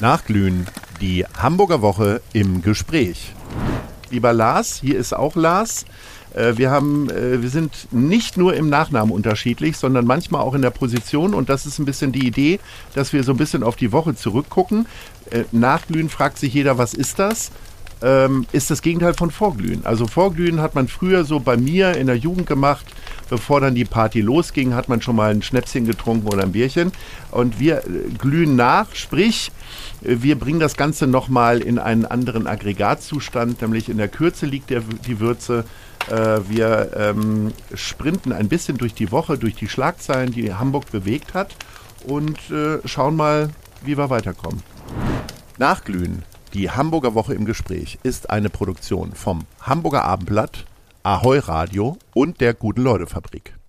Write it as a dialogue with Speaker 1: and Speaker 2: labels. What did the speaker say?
Speaker 1: Nachglühen, die Hamburger Woche im Gespräch. Lieber Lars, hier ist auch Lars. Äh, wir, haben, äh, wir sind nicht nur im Nachnamen unterschiedlich, sondern manchmal auch in der Position. Und das ist ein bisschen die Idee, dass wir so ein bisschen auf die Woche zurückgucken. Äh, Nachglühen fragt sich jeder, was ist das? ähm, ist das Gegenteil von Vorglühen. Also Vorglühen hat man früher so bei mir in der Jugend gemacht, bevor dann die Party losging, hat man schon mal ein Schnäpschen getrunken oder ein Bierchen. Und wir äh, glühen nach, sprich, äh, wir bringen das Ganze nochmal in einen anderen Aggregatzustand, nämlich in der Kürze liegt der, die Würze. Äh, wir ähm, sprinten ein bisschen durch die Woche, durch die Schlagzeilen, die Hamburg bewegt hat und äh, schauen mal, wie wir weiterkommen. Nachglühen die Hamburger Woche im Gespräch ist eine Produktion vom Hamburger Abendblatt, Ahoi Radio und der Guten Leute Fabrik.